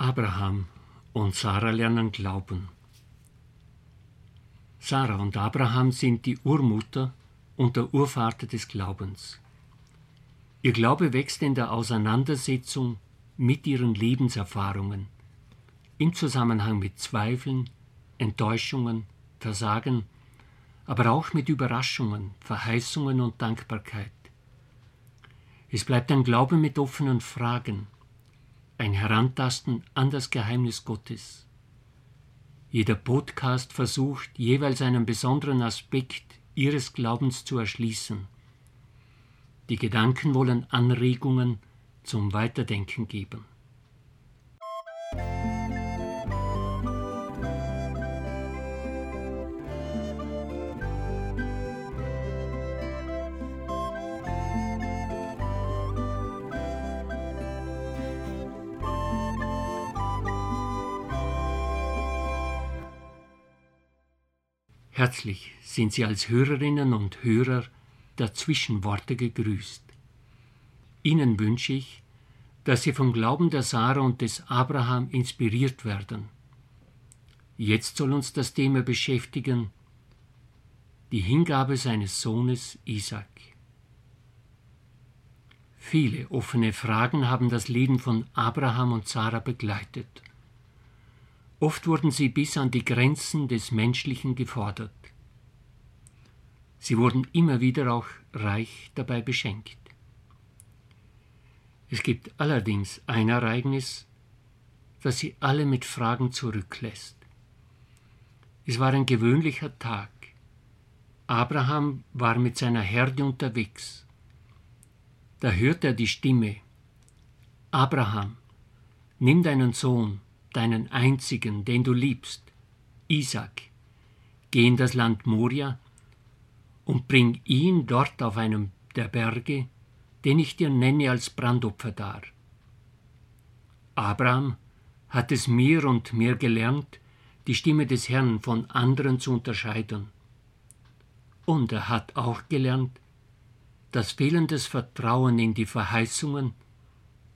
Abraham und Sarah lernen glauben. Sarah und Abraham sind die Urmutter und der Urvater des Glaubens. Ihr Glaube wächst in der Auseinandersetzung mit ihren Lebenserfahrungen, im Zusammenhang mit Zweifeln, Enttäuschungen, Versagen, aber auch mit Überraschungen, Verheißungen und Dankbarkeit. Es bleibt ein Glaube mit offenen Fragen, ein Herantasten an das Geheimnis Gottes. Jeder Podcast versucht jeweils einen besonderen Aspekt ihres Glaubens zu erschließen. Die Gedanken wollen Anregungen zum Weiterdenken geben. Herzlich sind Sie als Hörerinnen und Hörer der Zwischenworte gegrüßt. Ihnen wünsche ich, dass Sie vom Glauben der Sarah und des Abraham inspiriert werden. Jetzt soll uns das Thema beschäftigen, die Hingabe seines Sohnes Isaac. Viele offene Fragen haben das Leben von Abraham und Sarah begleitet. Oft wurden sie bis an die Grenzen des Menschlichen gefordert. Sie wurden immer wieder auch reich dabei beschenkt. Es gibt allerdings ein Ereignis, das sie alle mit Fragen zurücklässt. Es war ein gewöhnlicher Tag. Abraham war mit seiner Herde unterwegs. Da hört er die Stimme Abraham, nimm deinen Sohn, deinen einzigen, den du liebst, Isaac, geh in das Land Moria und bring ihn dort auf einem der Berge, den ich dir nenne als Brandopfer dar. Abraham hat es mehr und mehr gelernt, die Stimme des Herrn von anderen zu unterscheiden. Und er hat auch gelernt, dass fehlendes Vertrauen in die Verheißungen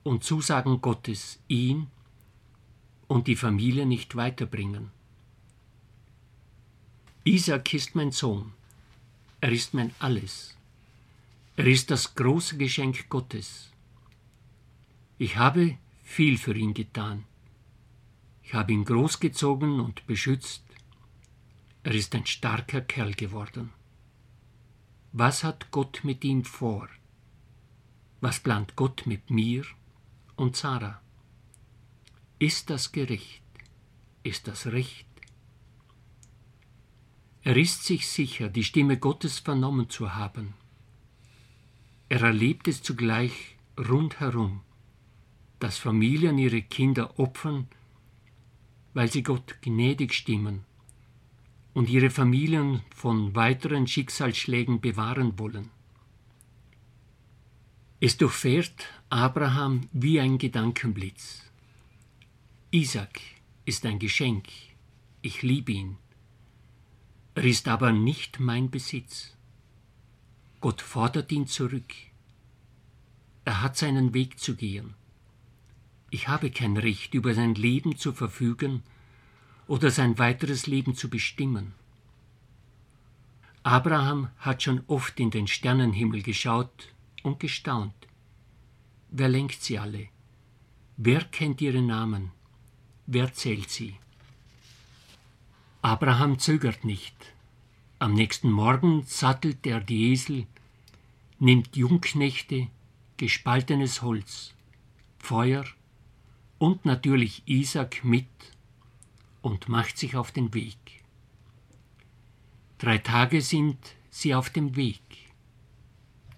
und Zusagen Gottes ihn und die Familie nicht weiterbringen. Isaac ist mein Sohn. Er ist mein Alles. Er ist das große Geschenk Gottes. Ich habe viel für ihn getan. Ich habe ihn großgezogen und beschützt. Er ist ein starker Kerl geworden. Was hat Gott mit ihm vor? Was plant Gott mit mir und Sarah? Ist das gerecht? Ist das recht? Er ist sich sicher, die Stimme Gottes vernommen zu haben. Er erlebt es zugleich rundherum, dass Familien ihre Kinder opfern, weil sie Gott gnädig stimmen und ihre Familien von weiteren Schicksalsschlägen bewahren wollen. Es durchfährt Abraham wie ein Gedankenblitz. Isaac ist ein Geschenk, ich liebe ihn. Er ist aber nicht mein Besitz. Gott fordert ihn zurück. Er hat seinen Weg zu gehen. Ich habe kein Recht, über sein Leben zu verfügen oder sein weiteres Leben zu bestimmen. Abraham hat schon oft in den Sternenhimmel geschaut und gestaunt. Wer lenkt sie alle? Wer kennt ihre Namen? Wer zählt sie? Abraham zögert nicht. Am nächsten Morgen sattelt er die Esel, nimmt Jungknechte, gespaltenes Holz, Feuer und natürlich Isaac mit und macht sich auf den Weg. Drei Tage sind sie auf dem Weg,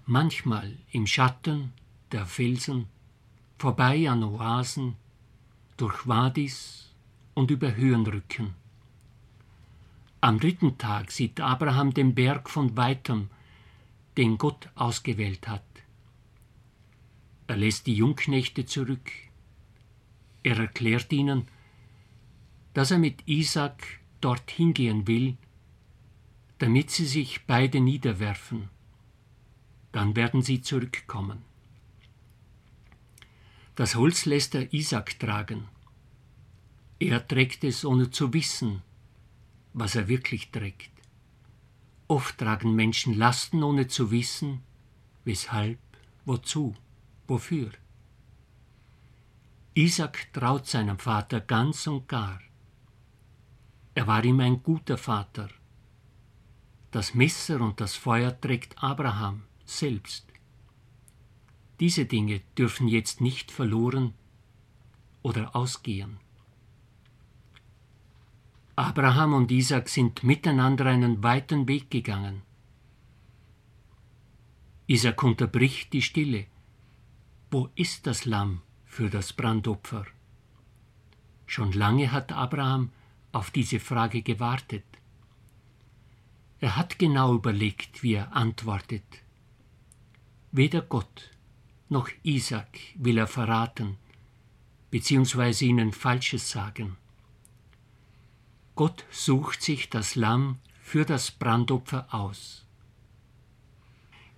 manchmal im Schatten der Felsen, vorbei an Oasen, durch Wadis und über Höhenrücken. Am dritten Tag sieht Abraham den Berg von weitem, den Gott ausgewählt hat. Er lässt die Jungknechte zurück. Er erklärt ihnen, dass er mit Isaak dorthin gehen will, damit sie sich beide niederwerfen. Dann werden sie zurückkommen. Das Holz lässt er Isaac tragen. Er trägt es, ohne zu wissen, was er wirklich trägt. Oft tragen Menschen Lasten, ohne zu wissen, weshalb, wozu, wofür. Isaac traut seinem Vater ganz und gar. Er war ihm ein guter Vater. Das Messer und das Feuer trägt Abraham selbst. Diese Dinge dürfen jetzt nicht verloren oder ausgehen. Abraham und Isaac sind miteinander einen weiten Weg gegangen. Isaac unterbricht die Stille. Wo ist das Lamm für das Brandopfer? Schon lange hat Abraham auf diese Frage gewartet. Er hat genau überlegt, wie er antwortet. Weder Gott noch Isaac will er verraten, beziehungsweise ihnen Falsches sagen. Gott sucht sich das Lamm für das Brandopfer aus.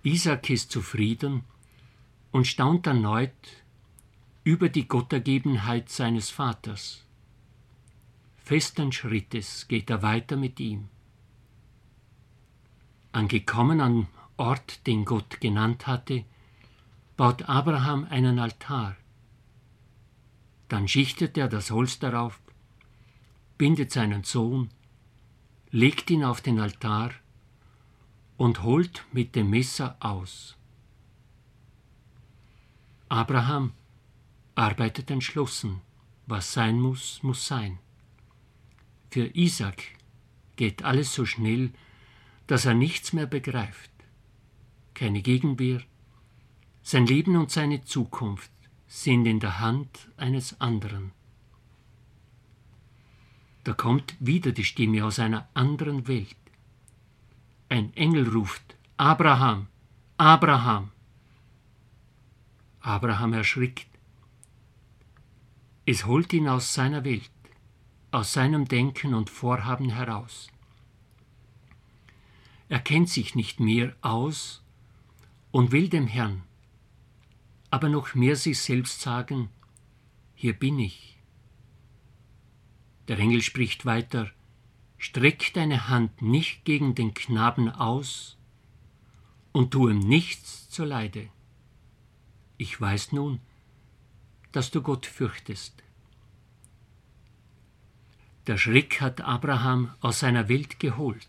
Isaac ist zufrieden und staunt erneut über die Gottergebenheit seines Vaters. Festen Schrittes geht er weiter mit ihm. Angekommen am Ort, den Gott genannt hatte, baut Abraham einen Altar. Dann schichtet er das Holz darauf, bindet seinen Sohn, legt ihn auf den Altar und holt mit dem Messer aus. Abraham arbeitet entschlossen, was sein muss, muss sein. Für Isaac geht alles so schnell, dass er nichts mehr begreift. Keine Gegenwehr, sein Leben und seine Zukunft sind in der Hand eines anderen. Da kommt wieder die Stimme aus einer anderen Welt. Ein Engel ruft, Abraham, Abraham. Abraham erschrickt. Es holt ihn aus seiner Welt, aus seinem Denken und Vorhaben heraus. Er kennt sich nicht mehr aus und will dem Herrn, aber noch mehr sich selbst sagen, hier bin ich. Der Engel spricht weiter, streck deine Hand nicht gegen den Knaben aus und tu ihm nichts zuleide. Ich weiß nun, dass du Gott fürchtest. Der Schreck hat Abraham aus seiner Welt geholt.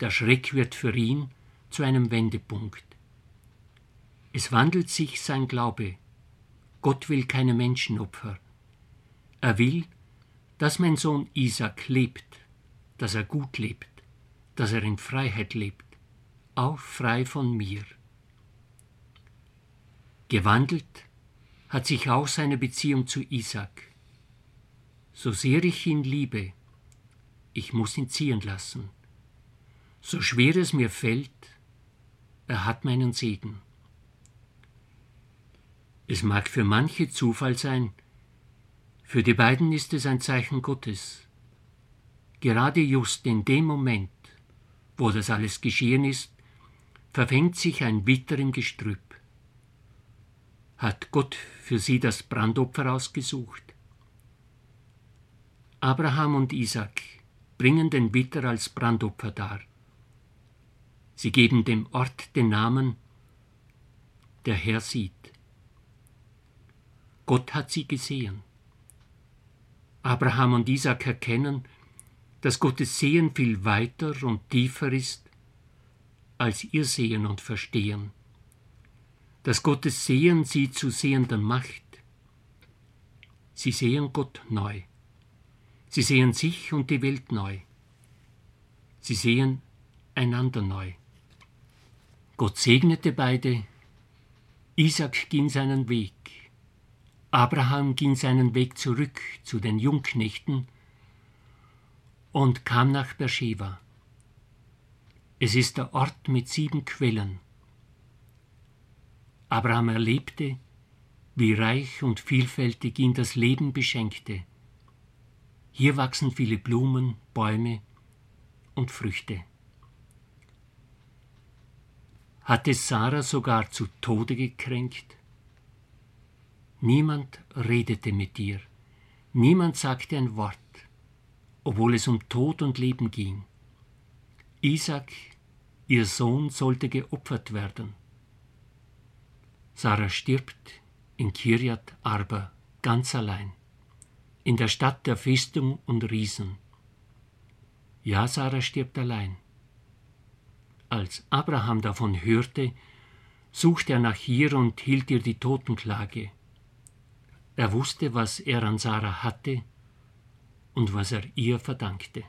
Der Schreck wird für ihn zu einem Wendepunkt. Es wandelt sich sein Glaube. Gott will keine Menschenopfer. Er will, dass mein Sohn Isaac lebt, dass er gut lebt, dass er in Freiheit lebt, auch frei von mir. Gewandelt hat sich auch seine Beziehung zu Isaac. So sehr ich ihn liebe, ich muss ihn ziehen lassen. So schwer es mir fällt, er hat meinen Segen. Es mag für manche Zufall sein, für die beiden ist es ein Zeichen Gottes. Gerade just in dem Moment, wo das alles geschehen ist, verfängt sich ein Witter im Gestrüpp. Hat Gott für sie das Brandopfer ausgesucht? Abraham und Isaac bringen den Witter als Brandopfer dar. Sie geben dem Ort den Namen Der Herr sieht. Gott hat sie gesehen. Abraham und Isaac erkennen, dass Gottes Sehen viel weiter und tiefer ist als ihr Sehen und Verstehen, dass Gottes Sehen sie zu Sehender macht. Sie sehen Gott neu. Sie sehen sich und die Welt neu. Sie sehen einander neu. Gott segnete beide. Isaac ging seinen Weg. Abraham ging seinen Weg zurück zu den Jungknechten und kam nach Beersheba. Es ist der Ort mit sieben Quellen. Abraham erlebte, wie reich und vielfältig ihn das Leben beschenkte. Hier wachsen viele Blumen, Bäume und Früchte. Hat es Sarah sogar zu Tode gekränkt? Niemand redete mit ihr, Niemand sagte ein Wort, obwohl es um Tod und Leben ging. Isaac, ihr Sohn, sollte geopfert werden. Sarah stirbt in Kirjat Arba ganz allein, in der Stadt der Festung und Riesen. Ja, Sarah stirbt allein. Als Abraham davon hörte, suchte er nach ihr und hielt ihr die Totenklage. Er wusste, was er an Sarah hatte und was er ihr verdankte.